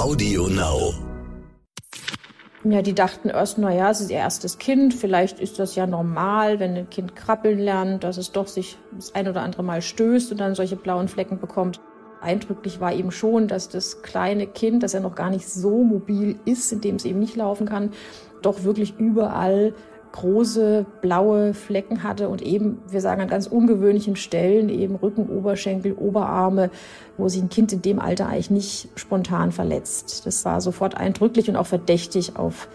Audio Now. Ja, die dachten erst, na ja, es ist ihr erstes Kind, vielleicht ist das ja normal, wenn ein Kind krabbeln lernt, dass es doch sich das ein oder andere Mal stößt und dann solche blauen Flecken bekommt. Eindrücklich war eben schon, dass das kleine Kind, das ja noch gar nicht so mobil ist, indem es eben nicht laufen kann, doch wirklich überall große blaue Flecken hatte und eben, wir sagen an ganz ungewöhnlichen Stellen, eben Rücken, Oberschenkel, Oberarme, wo sich ein Kind in dem Alter eigentlich nicht spontan verletzt. Das war sofort eindrücklich und auch verdächtig auf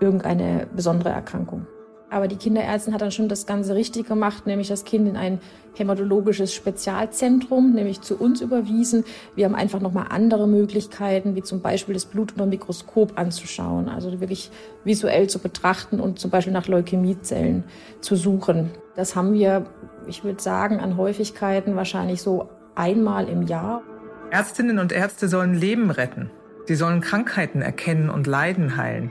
irgendeine besondere Erkrankung. Aber die Kinderärztin hat dann schon das Ganze richtig gemacht, nämlich das Kind in ein hämatologisches Spezialzentrum, nämlich zu uns überwiesen. Wir haben einfach nochmal andere Möglichkeiten, wie zum Beispiel das Blut unter Mikroskop anzuschauen, also wirklich visuell zu betrachten und zum Beispiel nach Leukämiezellen zu suchen. Das haben wir, ich würde sagen, an Häufigkeiten wahrscheinlich so einmal im Jahr. Ärztinnen und Ärzte sollen Leben retten. Sie sollen Krankheiten erkennen und Leiden heilen.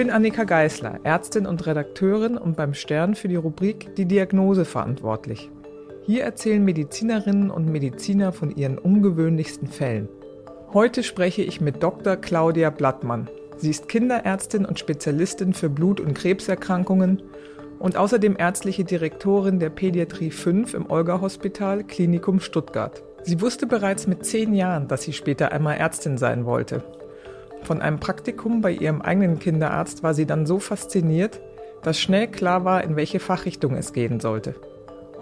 Bin Annika Geißler, Ärztin und Redakteurin und beim Stern für die Rubrik Die Diagnose verantwortlich. Hier erzählen Medizinerinnen und Mediziner von ihren ungewöhnlichsten Fällen. Heute spreche ich mit Dr. Claudia Blattmann. Sie ist Kinderärztin und Spezialistin für Blut- und Krebserkrankungen und außerdem ärztliche Direktorin der Pädiatrie 5 im Olga-Hospital Klinikum Stuttgart. Sie wusste bereits mit zehn Jahren, dass sie später einmal Ärztin sein wollte von einem Praktikum bei ihrem eigenen Kinderarzt war sie dann so fasziniert, dass schnell klar war, in welche Fachrichtung es gehen sollte.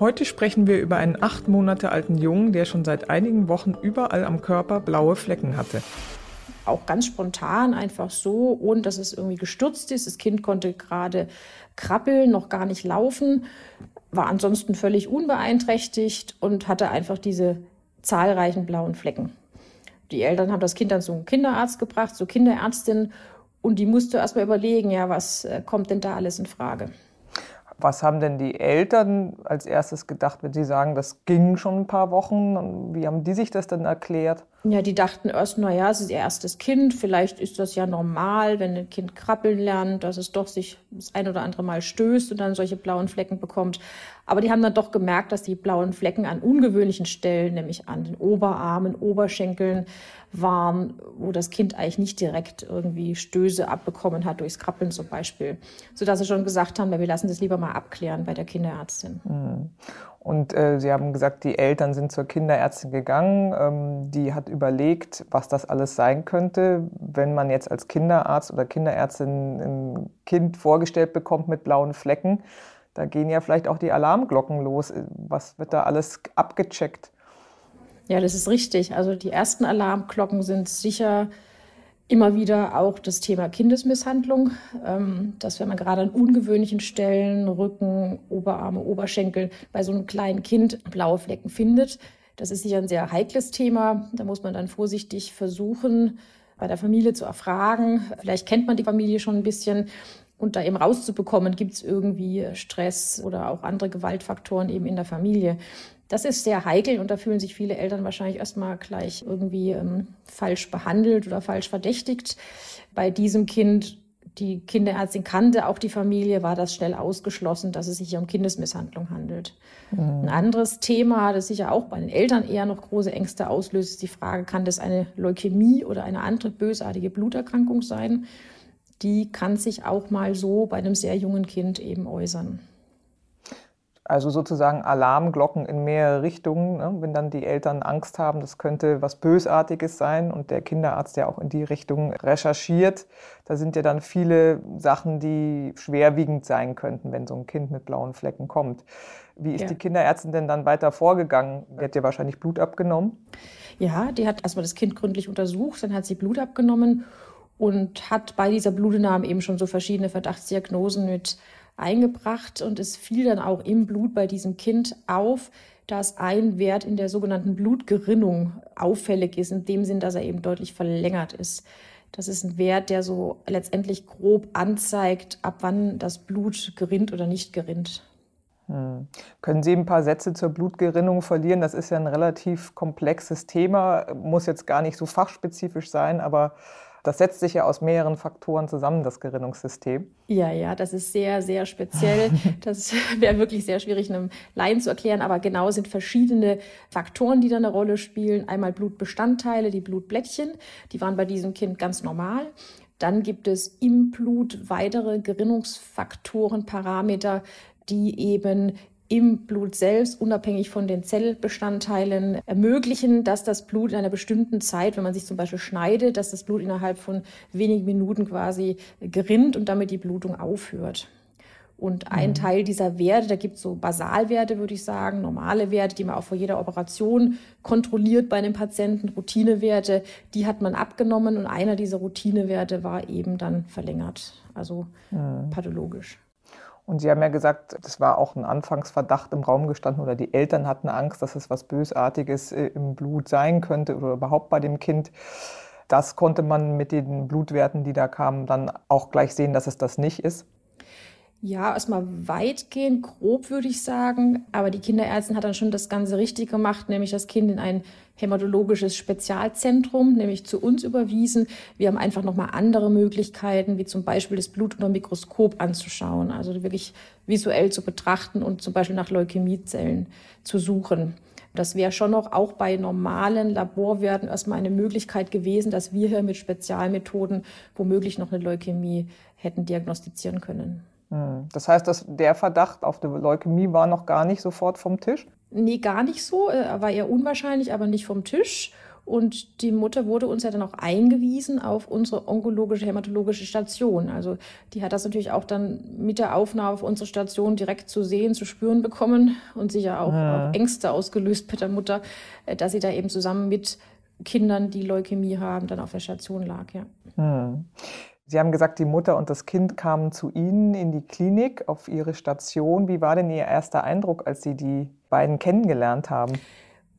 Heute sprechen wir über einen acht Monate alten Jungen, der schon seit einigen Wochen überall am Körper blaue Flecken hatte. Auch ganz spontan, einfach so, ohne dass es irgendwie gestürzt ist. Das Kind konnte gerade krabbeln, noch gar nicht laufen, war ansonsten völlig unbeeinträchtigt und hatte einfach diese zahlreichen blauen Flecken die Eltern haben das Kind dann zum Kinderarzt gebracht, zur Kinderärztin, und die musste erst mal überlegen, ja, was äh, kommt denn da alles in Frage. Was haben denn die Eltern als erstes gedacht, wenn sie sagen, das ging schon ein paar Wochen? Wie haben die sich das dann erklärt? Ja, die dachten erst, na ja, es ist ihr erstes Kind, vielleicht ist das ja normal, wenn ein Kind krabbeln lernt, dass es doch sich das ein oder andere Mal stößt und dann solche blauen Flecken bekommt. Aber die haben dann doch gemerkt, dass die blauen Flecken an ungewöhnlichen Stellen, nämlich an den Oberarmen, Oberschenkeln waren, wo das Kind eigentlich nicht direkt irgendwie Stöße abbekommen hat, durchs Krabbeln zum Beispiel. Sodass sie schon gesagt haben, wir lassen das lieber mal abklären bei der Kinderärztin. Mhm. Und äh, Sie haben gesagt, die Eltern sind zur Kinderärztin gegangen. Ähm, die hat überlegt, was das alles sein könnte, wenn man jetzt als Kinderarzt oder Kinderärztin ein Kind vorgestellt bekommt mit blauen Flecken. Da gehen ja vielleicht auch die Alarmglocken los. Was wird da alles abgecheckt? Ja, das ist richtig. Also die ersten Alarmglocken sind sicher immer wieder auch das Thema Kindesmisshandlung, ähm, dass wenn man gerade an ungewöhnlichen Stellen, Rücken, Oberarme, Oberschenkel bei so einem kleinen Kind blaue Flecken findet. Das ist sicher ein sehr heikles Thema. Da muss man dann vorsichtig versuchen, bei der Familie zu erfragen. Vielleicht kennt man die Familie schon ein bisschen. Und da eben rauszubekommen, gibt es irgendwie Stress oder auch andere Gewaltfaktoren eben in der Familie. Das ist sehr heikel und da fühlen sich viele Eltern wahrscheinlich erstmal gleich irgendwie ähm, falsch behandelt oder falsch verdächtigt. Bei diesem Kind, die Kinderärztin kannte auch die Familie, war das schnell ausgeschlossen, dass es sich hier um Kindesmisshandlung handelt. Mhm. Ein anderes Thema, das sicher auch bei den Eltern eher noch große Ängste auslöst, ist die Frage, kann das eine Leukämie oder eine andere bösartige Bluterkrankung sein? Die kann sich auch mal so bei einem sehr jungen Kind eben äußern. Also sozusagen Alarmglocken in mehrere Richtungen, ne? wenn dann die Eltern Angst haben, das könnte was Bösartiges sein und der Kinderarzt ja auch in die Richtung recherchiert. Da sind ja dann viele Sachen, die schwerwiegend sein könnten, wenn so ein Kind mit blauen Flecken kommt. Wie ist ja. die Kinderärztin denn dann weiter vorgegangen? Die hat ja wahrscheinlich Blut abgenommen. Ja, die hat erstmal das Kind gründlich untersucht, dann hat sie Blut abgenommen und hat bei dieser Blutentnahme eben schon so verschiedene Verdachtsdiagnosen mit eingebracht und es fiel dann auch im Blut bei diesem Kind auf, dass ein Wert in der sogenannten Blutgerinnung auffällig ist, in dem Sinn, dass er eben deutlich verlängert ist. Das ist ein Wert, der so letztendlich grob anzeigt, ab wann das Blut gerinnt oder nicht gerinnt. Hm. Können Sie ein paar Sätze zur Blutgerinnung verlieren? Das ist ja ein relativ komplexes Thema, muss jetzt gar nicht so fachspezifisch sein, aber das setzt sich ja aus mehreren Faktoren zusammen, das Gerinnungssystem. Ja, ja, das ist sehr, sehr speziell. Das wäre wirklich sehr schwierig, einem Laien zu erklären. Aber genau sind verschiedene Faktoren, die da eine Rolle spielen. Einmal Blutbestandteile, die Blutblättchen. Die waren bei diesem Kind ganz normal. Dann gibt es im Blut weitere Gerinnungsfaktoren, Parameter, die eben im Blut selbst, unabhängig von den Zellbestandteilen, ermöglichen, dass das Blut in einer bestimmten Zeit, wenn man sich zum Beispiel schneidet, dass das Blut innerhalb von wenigen Minuten quasi gerinnt und damit die Blutung aufhört. Und ein mhm. Teil dieser Werte, da gibt es so Basalwerte, würde ich sagen, normale Werte, die man auch vor jeder Operation kontrolliert bei einem Patienten, Routinewerte, die hat man abgenommen und einer dieser Routinewerte war eben dann verlängert, also mhm. pathologisch. Und Sie haben ja gesagt, das war auch ein Anfangsverdacht im Raum gestanden oder die Eltern hatten Angst, dass es was Bösartiges äh, im Blut sein könnte oder überhaupt bei dem Kind. Das konnte man mit den Blutwerten, die da kamen, dann auch gleich sehen, dass es das nicht ist. Ja, erstmal weitgehend grob würde ich sagen. Aber die Kinderärztin hat dann schon das Ganze richtig gemacht, nämlich das Kind in ein hämatologisches Spezialzentrum, nämlich zu uns überwiesen. Wir haben einfach nochmal andere Möglichkeiten, wie zum Beispiel das Blut unter Mikroskop anzuschauen, also wirklich visuell zu betrachten und zum Beispiel nach Leukämiezellen zu suchen. Das wäre schon noch auch bei normalen Laborwerten erstmal eine Möglichkeit gewesen, dass wir hier mit Spezialmethoden womöglich noch eine Leukämie hätten diagnostizieren können. Hm. Das heißt, dass der Verdacht auf die Leukämie war noch gar nicht sofort vom Tisch? Nee, gar nicht so. Er war eher unwahrscheinlich, aber nicht vom Tisch. Und die Mutter wurde uns ja dann auch eingewiesen auf unsere onkologische hämatologische Station. Also die hat das natürlich auch dann mit der Aufnahme auf unsere Station direkt zu sehen, zu spüren bekommen und sicher auch, ja. auch Ängste ausgelöst bei der Mutter, äh, dass sie da eben zusammen mit Kindern, die Leukämie haben, dann auf der Station lag. Ja. Hm. Sie haben gesagt, die Mutter und das Kind kamen zu Ihnen in die Klinik auf Ihre Station. Wie war denn Ihr erster Eindruck, als Sie die beiden kennengelernt haben?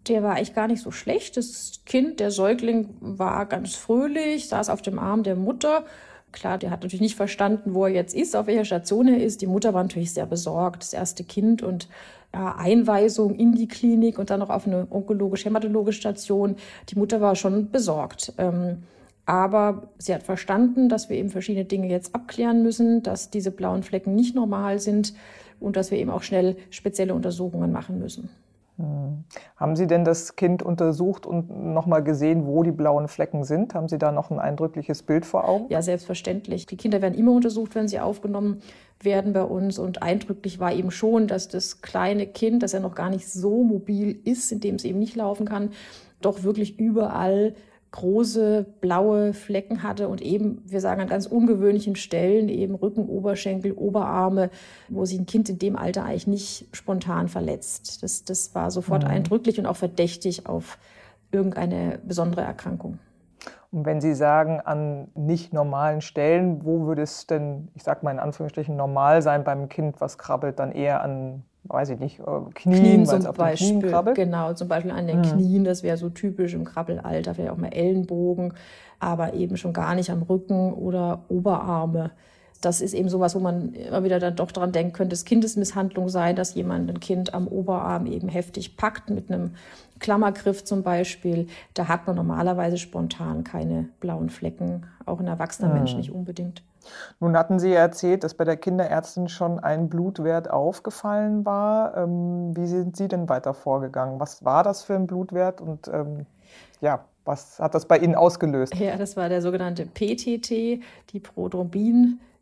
Der war eigentlich gar nicht so schlecht. Das Kind, der Säugling, war ganz fröhlich, saß auf dem Arm der Mutter. Klar, der hat natürlich nicht verstanden, wo er jetzt ist, auf welcher Station er ist. Die Mutter war natürlich sehr besorgt, das erste Kind und ja, Einweisung in die Klinik und dann noch auf eine onkologisch-hämatologische Station. Die Mutter war schon besorgt. Ähm, aber sie hat verstanden, dass wir eben verschiedene Dinge jetzt abklären müssen, dass diese blauen Flecken nicht normal sind und dass wir eben auch schnell spezielle Untersuchungen machen müssen. Hm. Haben Sie denn das Kind untersucht und nochmal gesehen, wo die blauen Flecken sind? Haben Sie da noch ein eindrückliches Bild vor Augen? Ja, selbstverständlich. Die Kinder werden immer untersucht, wenn sie aufgenommen werden bei uns. Und eindrücklich war eben schon, dass das kleine Kind, das ja noch gar nicht so mobil ist, indem es eben nicht laufen kann, doch wirklich überall große blaue Flecken hatte und eben, wir sagen an ganz ungewöhnlichen Stellen, eben Rücken, Oberschenkel, Oberarme, wo sich ein Kind in dem Alter eigentlich nicht spontan verletzt. Das, das war sofort mhm. eindrücklich und auch verdächtig auf irgendeine besondere Erkrankung. Und wenn Sie sagen, an nicht normalen Stellen, wo würde es denn, ich sage mal in Anführungsstrichen, normal sein beim Kind, was krabbelt dann eher an weiß ich nicht, äh, Knien, Knien zum auf Beispiel, Knien krabbelt. Genau, zum Beispiel an den mhm. Knien, das wäre so typisch im Krabbelalter, vielleicht auch mal Ellenbogen, aber eben schon gar nicht am Rücken oder Oberarme. Das ist eben sowas, wo man immer wieder dann doch dran denken könnte, es Kindesmisshandlung sein, dass jemand ein Kind am Oberarm eben heftig packt mit einem Klammergriff zum Beispiel. Da hat man normalerweise spontan keine blauen Flecken, auch ein erwachsener. Mensch nicht unbedingt. Nun hatten Sie erzählt, dass bei der Kinderärztin schon ein Blutwert aufgefallen war. Ähm, wie sind Sie denn weiter vorgegangen? Was war das für ein Blutwert und ähm, ja, was hat das bei Ihnen ausgelöst? Ja, das war der sogenannte PTT, die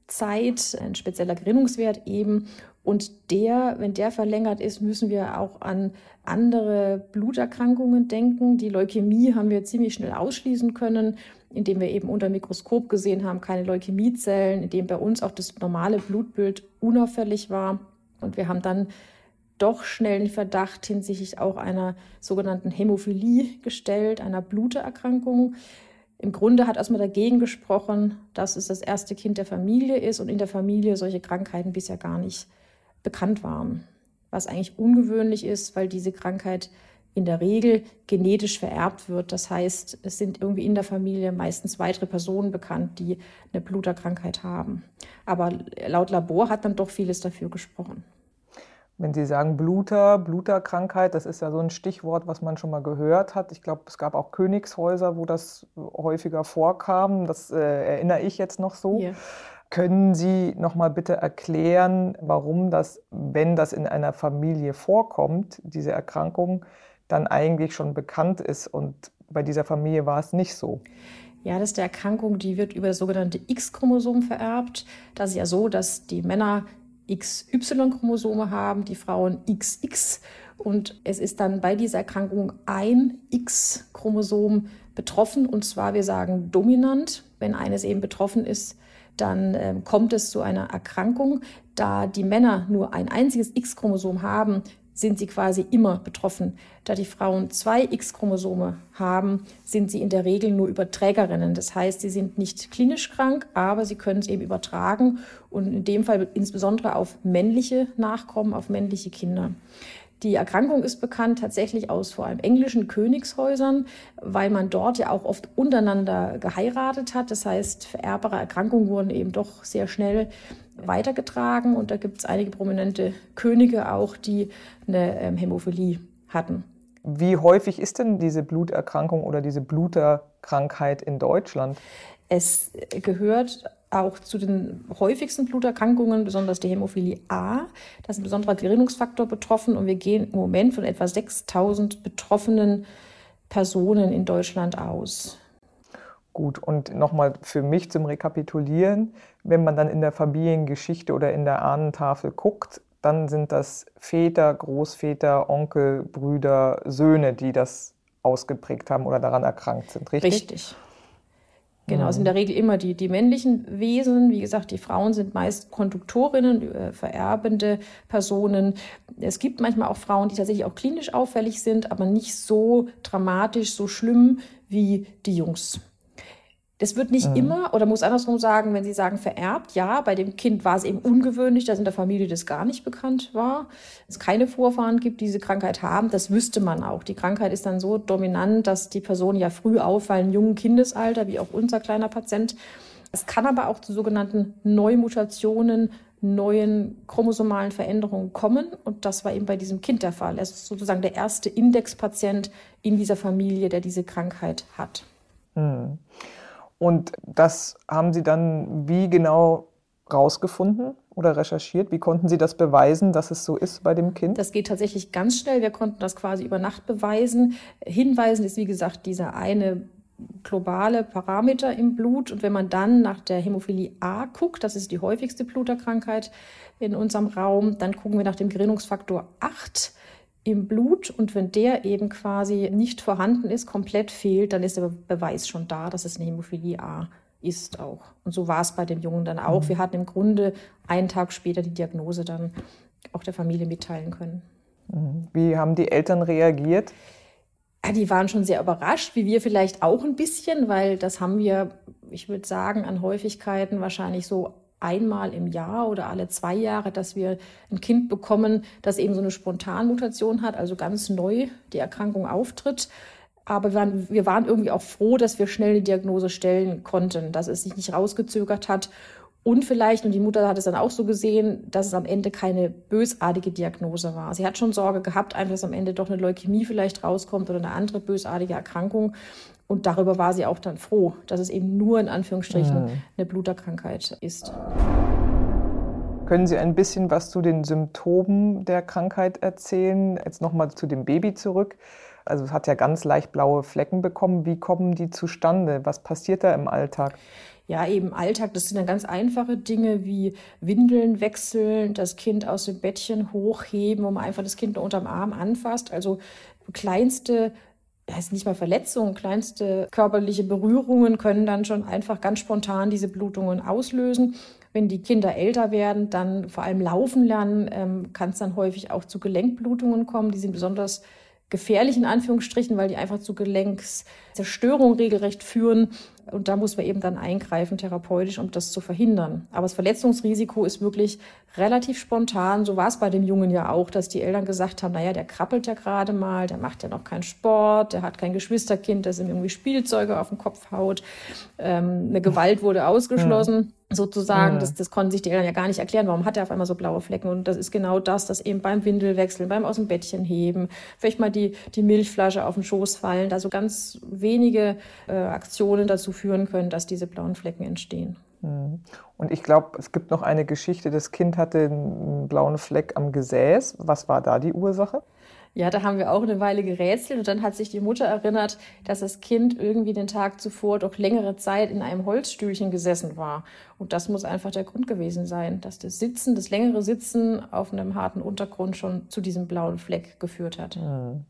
Prodrombinzeit, ein spezieller Gerinnungswert eben. Und der, wenn der verlängert ist, müssen wir auch an andere Bluterkrankungen denken. Die Leukämie haben wir ziemlich schnell ausschließen können indem wir eben unter Mikroskop gesehen haben, keine Leukämiezellen, indem bei uns auch das normale Blutbild unauffällig war. Und wir haben dann doch schnell den Verdacht hinsichtlich auch einer sogenannten Hämophilie gestellt, einer Blutererkrankung. Im Grunde hat erstmal dagegen gesprochen, dass es das erste Kind der Familie ist und in der Familie solche Krankheiten bisher gar nicht bekannt waren. was eigentlich ungewöhnlich ist, weil diese Krankheit in der Regel genetisch vererbt wird. Das heißt, es sind irgendwie in der Familie meistens weitere Personen bekannt, die eine Bluterkrankheit haben. Aber laut Labor hat dann doch vieles dafür gesprochen. Wenn Sie sagen Bluter, Bluterkrankheit, das ist ja so ein Stichwort, was man schon mal gehört hat. Ich glaube, es gab auch Königshäuser, wo das häufiger vorkam. Das äh, erinnere ich jetzt noch so. Yeah. Können Sie noch mal bitte erklären, warum das, wenn das in einer Familie vorkommt, diese Erkrankung, dann eigentlich schon bekannt ist und bei dieser Familie war es nicht so? Ja, das ist eine Erkrankung, die wird über das sogenannte X-Chromosom vererbt. Das ist ja so, dass die Männer XY-Chromosome haben, die Frauen XX. Und es ist dann bei dieser Erkrankung ein X-Chromosom betroffen. Und zwar, wir sagen dominant. Wenn eines eben betroffen ist, dann äh, kommt es zu einer Erkrankung. Da die Männer nur ein einziges X-Chromosom haben, sind sie quasi immer betroffen. Da die Frauen zwei X-Chromosome haben, sind sie in der Regel nur Überträgerinnen. Das heißt, sie sind nicht klinisch krank, aber sie können es eben übertragen und in dem Fall insbesondere auf männliche Nachkommen, auf männliche Kinder. Die Erkrankung ist bekannt tatsächlich aus vor allem englischen Königshäusern, weil man dort ja auch oft untereinander geheiratet hat. Das heißt, vererbbare Erkrankungen wurden eben doch sehr schnell weitergetragen und da gibt es einige prominente Könige auch, die eine ähm, Hämophilie hatten. Wie häufig ist denn diese Bluterkrankung oder diese Bluterkrankheit in Deutschland? Es gehört auch zu den häufigsten Bluterkrankungen, besonders die Hämophilie A. Da ist ein besonderer Gerinnungsfaktor betroffen und wir gehen im Moment von etwa 6000 betroffenen Personen in Deutschland aus. Gut, und nochmal für mich zum Rekapitulieren, wenn man dann in der Familiengeschichte oder in der Ahnentafel guckt, dann sind das Väter, Großväter, Onkel, Brüder, Söhne, die das ausgeprägt haben oder daran erkrankt sind, richtig? Richtig. Genau, es sind in der Regel immer die, die männlichen Wesen. Wie gesagt, die Frauen sind meist Konduktorinnen, äh, vererbende Personen. Es gibt manchmal auch Frauen, die tatsächlich auch klinisch auffällig sind, aber nicht so dramatisch, so schlimm wie die Jungs. Das wird nicht mhm. immer, oder muss andersrum sagen, wenn Sie sagen vererbt, ja, bei dem Kind war es eben ungewöhnlich, dass in der Familie das gar nicht bekannt war, es keine Vorfahren gibt, die diese Krankheit haben, das wüsste man auch. Die Krankheit ist dann so dominant, dass die Personen ja früh auffallen, jungen Kindesalter, wie auch unser kleiner Patient. Es kann aber auch zu sogenannten Neumutationen, neuen chromosomalen Veränderungen kommen. Und das war eben bei diesem Kind der Fall. Er ist sozusagen der erste Indexpatient in dieser Familie, der diese Krankheit hat. Mhm. Und das haben Sie dann wie genau rausgefunden oder recherchiert? Wie konnten Sie das beweisen, dass es so ist bei dem Kind? Das geht tatsächlich ganz schnell. Wir konnten das quasi über Nacht beweisen. Hinweisen ist, wie gesagt, dieser eine globale Parameter im Blut. Und wenn man dann nach der Hämophilie A guckt, das ist die häufigste Bluterkrankheit in unserem Raum, dann gucken wir nach dem Gerinnungsfaktor 8 im Blut und wenn der eben quasi nicht vorhanden ist, komplett fehlt, dann ist der Beweis schon da, dass es eine Hämophilie A ist auch. Und so war es bei dem Jungen dann auch. Mhm. Wir hatten im Grunde einen Tag später die Diagnose dann auch der Familie mitteilen können. Mhm. Wie haben die Eltern reagiert? Ja, die waren schon sehr überrascht, wie wir vielleicht auch ein bisschen, weil das haben wir, ich würde sagen, an Häufigkeiten wahrscheinlich so einmal im Jahr oder alle zwei Jahre, dass wir ein Kind bekommen, das eben so eine Spontanmutation hat, also ganz neu die Erkrankung auftritt. Aber wir waren, wir waren irgendwie auch froh, dass wir schnell die Diagnose stellen konnten, dass es sich nicht rausgezögert hat. Und vielleicht, und die Mutter hat es dann auch so gesehen, dass es am Ende keine bösartige Diagnose war. Sie hat schon Sorge gehabt, einfach, dass am Ende doch eine Leukämie vielleicht rauskommt oder eine andere bösartige Erkrankung. Und darüber war sie auch dann froh, dass es eben nur in Anführungsstrichen mhm. eine Bluterkrankheit ist. Können Sie ein bisschen was zu den Symptomen der Krankheit erzählen? Jetzt nochmal zu dem Baby zurück. Also es hat ja ganz leicht blaue Flecken bekommen. Wie kommen die zustande? Was passiert da im Alltag? Ja, eben Alltag, das sind dann ganz einfache Dinge wie Windeln wechseln, das Kind aus dem Bettchen hochheben, wo man einfach das Kind unterm Arm anfasst. Also kleinste heißt nicht mal Verletzungen, kleinste körperliche Berührungen können dann schon einfach ganz spontan diese Blutungen auslösen. Wenn die Kinder älter werden, dann vor allem laufen lernen, ähm, kann es dann häufig auch zu Gelenkblutungen kommen. Die sind besonders gefährlich in Anführungsstrichen, weil die einfach zu Gelenkszerstörung regelrecht führen. Und da muss man eben dann eingreifen therapeutisch, um das zu verhindern. Aber das Verletzungsrisiko ist wirklich relativ spontan. So war es bei dem Jungen ja auch, dass die Eltern gesagt haben, naja, der krabbelt ja gerade mal, der macht ja noch keinen Sport, der hat kein Geschwisterkind, das ihm irgendwie Spielzeuge auf den Kopf haut. Ähm, eine Gewalt wurde ausgeschlossen. Ja sozusagen. Ja. Das, das konnten sich die Eltern ja gar nicht erklären, warum hat er auf einmal so blaue Flecken. Und das ist genau das, das eben beim Windelwechseln, beim aus dem Bettchen heben, vielleicht mal die, die Milchflasche auf den Schoß fallen, da so ganz wenige äh, Aktionen dazu führen können, dass diese blauen Flecken entstehen. Mhm. Und ich glaube, es gibt noch eine Geschichte, das Kind hatte einen blauen Fleck am Gesäß. Was war da die Ursache? Ja, da haben wir auch eine Weile gerätselt und dann hat sich die Mutter erinnert, dass das Kind irgendwie den Tag zuvor doch längere Zeit in einem Holzstühlchen gesessen war. Und das muss einfach der Grund gewesen sein, dass das Sitzen, das längere Sitzen auf einem harten Untergrund schon zu diesem blauen Fleck geführt hat. Mhm.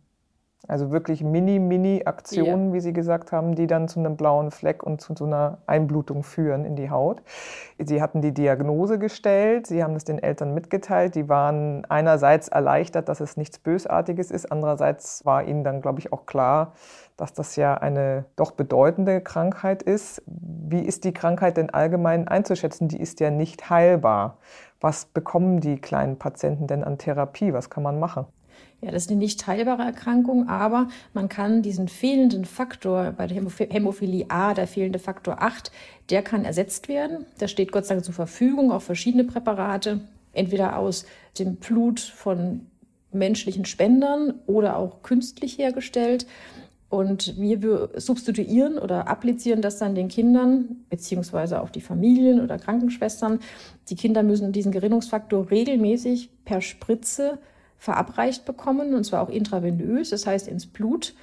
Also wirklich Mini-Mini-Aktionen, ja. wie Sie gesagt haben, die dann zu einem blauen Fleck und zu so einer Einblutung führen in die Haut. Sie hatten die Diagnose gestellt, Sie haben es den Eltern mitgeteilt. Die waren einerseits erleichtert, dass es nichts Bösartiges ist. Andererseits war ihnen dann, glaube ich, auch klar, dass das ja eine doch bedeutende Krankheit ist. Wie ist die Krankheit denn allgemein einzuschätzen? Die ist ja nicht heilbar. Was bekommen die kleinen Patienten denn an Therapie? Was kann man machen? Ja, das ist eine nicht teilbare Erkrankung, aber man kann diesen fehlenden Faktor bei der Hämophilie A, der fehlende Faktor 8, der kann ersetzt werden. Der steht Gott sei Dank zur Verfügung, auch verschiedene Präparate, entweder aus dem Blut von menschlichen Spendern oder auch künstlich hergestellt. Und wir substituieren oder applizieren das dann den Kindern, beziehungsweise auch die Familien oder Krankenschwestern. Die Kinder müssen diesen Gerinnungsfaktor regelmäßig per Spritze verabreicht bekommen, und zwar auch intravenös, das heißt ins Blut.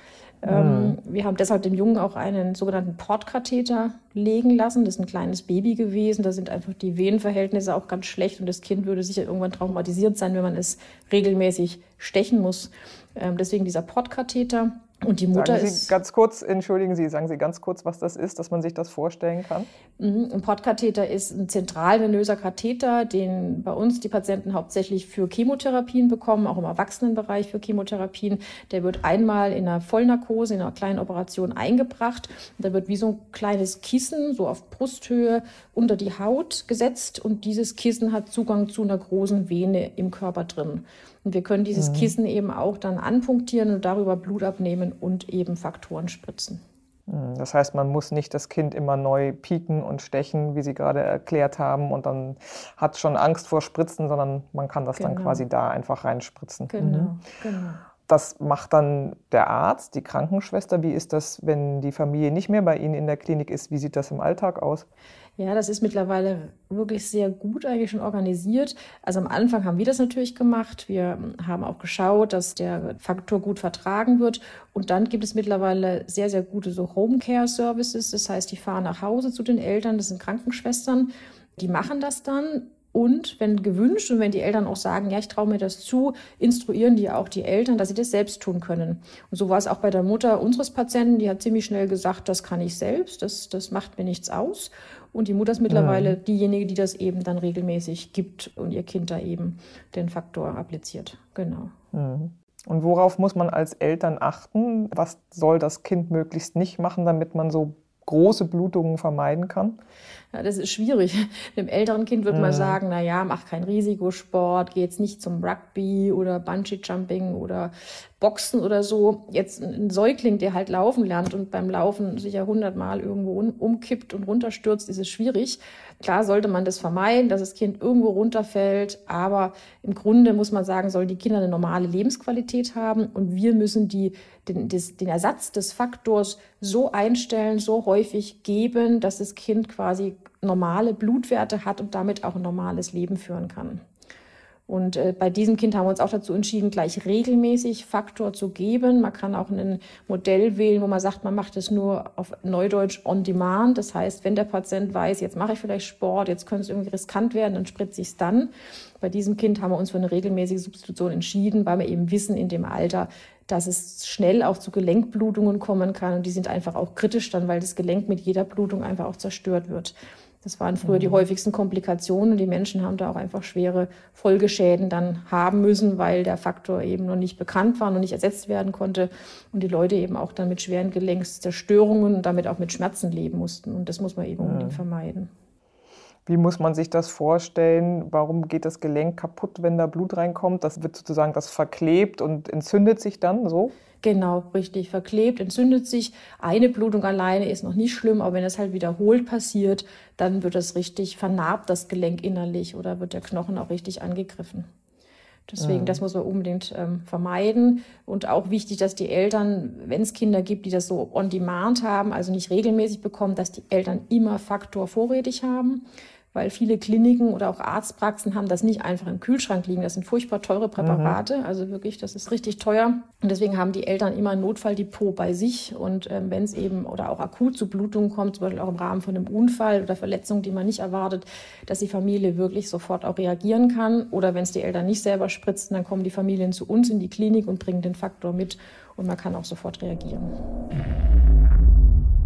Mhm. wir haben deshalb dem Jungen auch einen sogenannten Portkatheter legen lassen. Das ist ein kleines Baby gewesen. Da sind einfach die Venenverhältnisse auch ganz schlecht und das Kind würde sicher irgendwann traumatisiert sein, wenn man es regelmäßig stechen muss. Ähm, deswegen dieser Portkatheter. Und die Mutter sagen Sie ist. Ganz kurz, entschuldigen Sie, sagen Sie ganz kurz, was das ist, dass man sich das vorstellen kann. Mhm, ein Portkatheter ist ein zentralvenöser Katheter, den bei uns die Patienten hauptsächlich für Chemotherapien bekommen, auch im Erwachsenenbereich für Chemotherapien. Der wird einmal in einer Vollnarkose, in einer kleinen Operation eingebracht. Da wird wie so ein kleines Kissen, so auf Brusthöhe, unter die Haut gesetzt. Und dieses Kissen hat Zugang zu einer großen Vene im Körper drin. Und wir können dieses mhm. Kissen eben auch dann anpunktieren und darüber Blut abnehmen und eben Faktoren spritzen. Mhm. Das heißt, man muss nicht das Kind immer neu pieken und stechen, wie Sie gerade erklärt haben, und dann hat schon Angst vor Spritzen, sondern man kann das genau. dann quasi da einfach reinspritzen. Genau, mhm. genau. Das macht dann der Arzt, die Krankenschwester. Wie ist das, wenn die Familie nicht mehr bei Ihnen in der Klinik ist? Wie sieht das im Alltag aus? Ja, das ist mittlerweile wirklich sehr gut eigentlich schon organisiert. Also am Anfang haben wir das natürlich gemacht. Wir haben auch geschaut, dass der Faktor gut vertragen wird. Und dann gibt es mittlerweile sehr, sehr gute so Home Care Services. Das heißt, die fahren nach Hause zu den Eltern. Das sind Krankenschwestern. Die machen das dann und wenn gewünscht und wenn die Eltern auch sagen, ja, ich traue mir das zu, instruieren die auch die Eltern, dass sie das selbst tun können. Und so war es auch bei der Mutter unseres Patienten. Die hat ziemlich schnell gesagt, das kann ich selbst, das, das macht mir nichts aus. Und die Mutter ist mittlerweile ja. diejenige, die das eben dann regelmäßig gibt und ihr Kind da eben den Faktor appliziert. Genau. Mhm. Und worauf muss man als Eltern achten? Was soll das Kind möglichst nicht machen, damit man so große Blutungen vermeiden kann? Ja, das ist schwierig. Dem älteren Kind wird mhm. man sagen, na ja, mach keinen Risikosport, geh jetzt nicht zum Rugby oder Bungee Jumping oder Boxen oder so. Jetzt ein Säugling, der halt laufen lernt und beim Laufen sich ja hundertmal irgendwo umkippt und runterstürzt, ist es schwierig. Klar sollte man das vermeiden, dass das Kind irgendwo runterfällt, aber im Grunde muss man sagen, sollen die Kinder eine normale Lebensqualität haben und wir müssen die, den, des, den Ersatz des Faktors so einstellen, so häufig geben, dass das Kind quasi normale Blutwerte hat und damit auch ein normales Leben führen kann. Und äh, bei diesem Kind haben wir uns auch dazu entschieden, gleich regelmäßig Faktor zu geben. Man kann auch ein Modell wählen, wo man sagt, man macht es nur auf Neudeutsch on demand. Das heißt, wenn der Patient weiß, jetzt mache ich vielleicht Sport, jetzt könnte es irgendwie riskant werden, dann spritze ich es dann. Bei diesem Kind haben wir uns für eine regelmäßige Substitution entschieden, weil wir eben wissen in dem Alter, dass es schnell auch zu Gelenkblutungen kommen kann. Und die sind einfach auch kritisch dann, weil das Gelenk mit jeder Blutung einfach auch zerstört wird. Das waren früher die mhm. häufigsten Komplikationen und die Menschen haben da auch einfach schwere Folgeschäden dann haben müssen, weil der Faktor eben noch nicht bekannt war, noch nicht ersetzt werden konnte und die Leute eben auch dann mit schweren Gelenkszerstörungen und damit auch mit Schmerzen leben mussten. Und das muss man eben unbedingt mhm. vermeiden. Wie muss man sich das vorstellen? Warum geht das Gelenk kaputt, wenn da Blut reinkommt? Das wird sozusagen das verklebt und entzündet sich dann so? Genau, richtig. Verklebt, entzündet sich. Eine Blutung alleine ist noch nicht schlimm, aber wenn das halt wiederholt passiert, dann wird das richtig vernarbt, das Gelenk innerlich, oder wird der Knochen auch richtig angegriffen. Deswegen, mhm. das muss man unbedingt ähm, vermeiden. Und auch wichtig, dass die Eltern, wenn es Kinder gibt, die das so on demand haben, also nicht regelmäßig bekommen, dass die Eltern immer Faktor vorrätig haben weil viele Kliniken oder auch Arztpraxen haben das nicht einfach im Kühlschrank liegen. Das sind furchtbar teure Präparate, mhm. also wirklich, das ist richtig teuer. Und deswegen haben die Eltern immer ein Notfalldepot bei sich. Und ähm, wenn es eben oder auch akut zu Blutungen kommt, zum Beispiel auch im Rahmen von einem Unfall oder Verletzungen, die man nicht erwartet, dass die Familie wirklich sofort auch reagieren kann. Oder wenn es die Eltern nicht selber spritzen, dann kommen die Familien zu uns in die Klinik und bringen den Faktor mit und man kann auch sofort reagieren.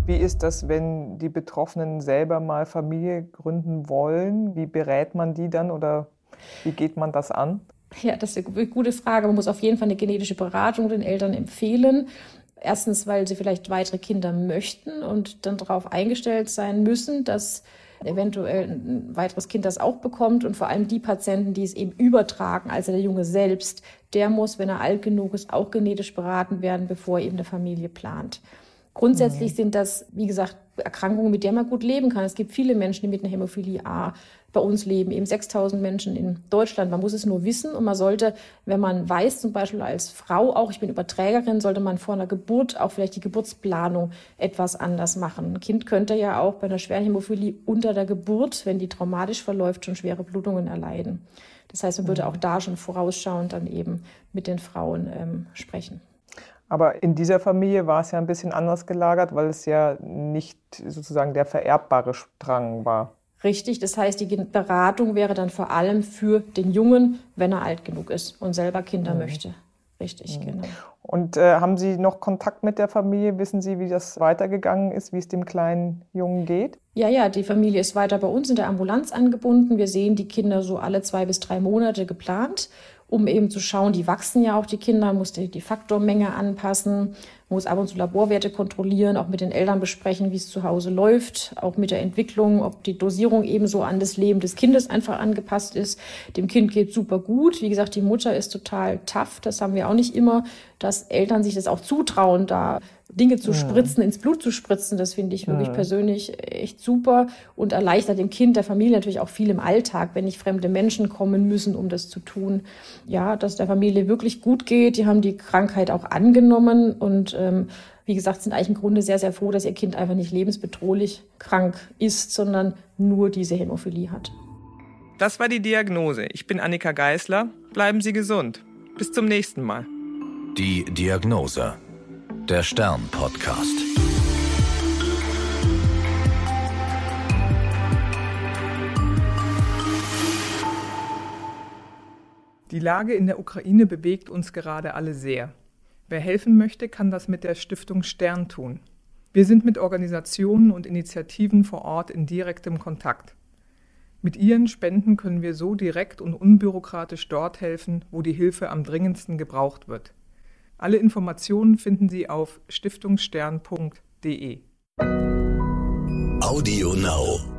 Wie ist das, wenn die Betroffenen selber mal Familie gründen wollen? Wie berät man die dann oder wie geht man das an? Ja, das ist eine gute Frage. Man muss auf jeden Fall eine genetische Beratung den Eltern empfehlen. Erstens, weil sie vielleicht weitere Kinder möchten und dann darauf eingestellt sein müssen, dass eventuell ein weiteres Kind das auch bekommt. Und vor allem die Patienten, die es eben übertragen, also der Junge selbst, der muss, wenn er alt genug ist, auch genetisch beraten werden, bevor er eben eine Familie plant. Grundsätzlich mhm. sind das, wie gesagt, Erkrankungen, mit denen man gut leben kann. Es gibt viele Menschen, die mit einer Hämophilie A bei uns leben, eben 6000 Menschen in Deutschland. Man muss es nur wissen und man sollte, wenn man weiß, zum Beispiel als Frau auch, ich bin Überträgerin, sollte man vor einer Geburt auch vielleicht die Geburtsplanung etwas anders machen. Ein Kind könnte ja auch bei einer schweren Hämophilie unter der Geburt, wenn die traumatisch verläuft, schon schwere Blutungen erleiden. Das heißt, man würde mhm. auch da schon vorausschauend dann eben mit den Frauen ähm, sprechen. Aber in dieser Familie war es ja ein bisschen anders gelagert, weil es ja nicht sozusagen der vererbbare Strang war. Richtig, das heißt, die Beratung wäre dann vor allem für den Jungen, wenn er alt genug ist und selber Kinder mhm. möchte. Richtig, mhm. genau. Und äh, haben Sie noch Kontakt mit der Familie? Wissen Sie, wie das weitergegangen ist, wie es dem kleinen Jungen geht? Ja, ja, die Familie ist weiter bei uns in der Ambulanz angebunden. Wir sehen die Kinder so alle zwei bis drei Monate geplant um eben zu schauen, die wachsen ja auch die Kinder, muss die, die Faktormenge anpassen, muss ab und zu Laborwerte kontrollieren, auch mit den Eltern besprechen, wie es zu Hause läuft, auch mit der Entwicklung, ob die Dosierung ebenso an das Leben des Kindes einfach angepasst ist. Dem Kind geht super gut. Wie gesagt, die Mutter ist total tough. Das haben wir auch nicht immer, dass Eltern sich das auch zutrauen, da Dinge zu spritzen, ins Blut zu spritzen, das finde ich wirklich persönlich echt super und erleichtert dem Kind, der Familie natürlich auch viel im Alltag, wenn nicht fremde Menschen kommen müssen, um das zu tun. Ja, dass der Familie wirklich gut geht. Die haben die Krankheit auch angenommen und ähm, wie gesagt, sind eigentlich im Grunde sehr, sehr froh, dass ihr Kind einfach nicht lebensbedrohlich krank ist, sondern nur diese Hämophilie hat. Das war die Diagnose. Ich bin Annika Geißler. Bleiben Sie gesund. Bis zum nächsten Mal. Die Diagnose der Stern-Podcast. Die Lage in der Ukraine bewegt uns gerade alle sehr. Wer helfen möchte, kann das mit der Stiftung Stern tun. Wir sind mit Organisationen und Initiativen vor Ort in direktem Kontakt. Mit ihren Spenden können wir so direkt und unbürokratisch dort helfen, wo die Hilfe am dringendsten gebraucht wird. Alle Informationen finden Sie auf stiftungsstern.de. Audio Now.